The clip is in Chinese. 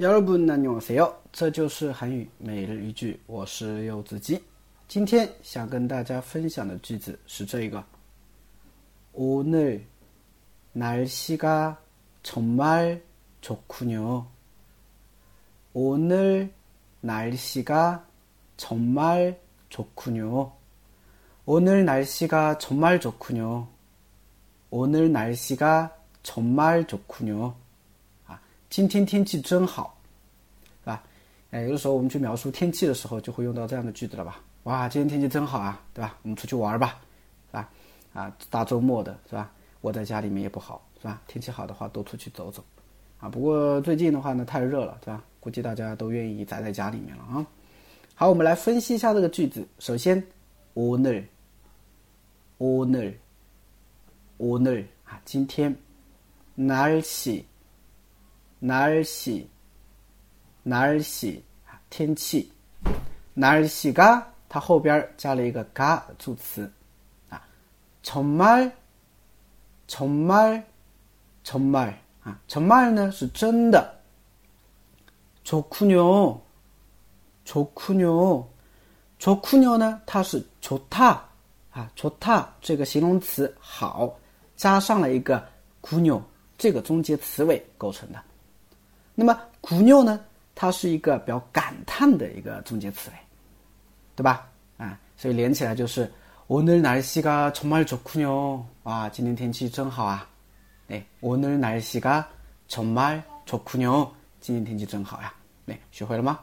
여러분안녕하세요，这就是韩语每日一句，我是柚子鸡。今天想跟大家分享的句子是这个：오늘날씨가정말좋군 요。 오늘날씨가정말좋군 요。 오늘날씨가정말좋군 요。 오늘날씨가정말좋군 요。 啊，今天天气真好，是吧？哎，有的时候我们去描述天气的时候，就会用到这样的句子了吧？哇，今天天气真好啊，对吧？我们出去玩吧，是吧？啊，大周末的是吧？窝在家里面也不好，是吧？天气好的话，多出去走走。啊，不过最近的话呢，太热了，是吧？估计大家都愿意宅在家里面了啊。好，我们来分析一下这个句子。首先，오늘오늘오늘啊，今天，날 씨， 날 씨， 날 씨， 啊，天气，날씨가它后边加了一个가助词，啊，정말정말정말啊，정말呢是真的，좋군 요， 좋군 요， 좋군요呢它是좋다啊，좋다这个形容词好，加上了一个군요这个中介词尾构成的。 那么군요呢，它是一个比较感叹的一个中介词尾。对吧？啊，所以连起来就是오늘날씨가정말좋군 요。 啊，今天天气真好啊！哎，오늘날씨가정말좋군 요。 今天天气真好呀！哎，学会了吗？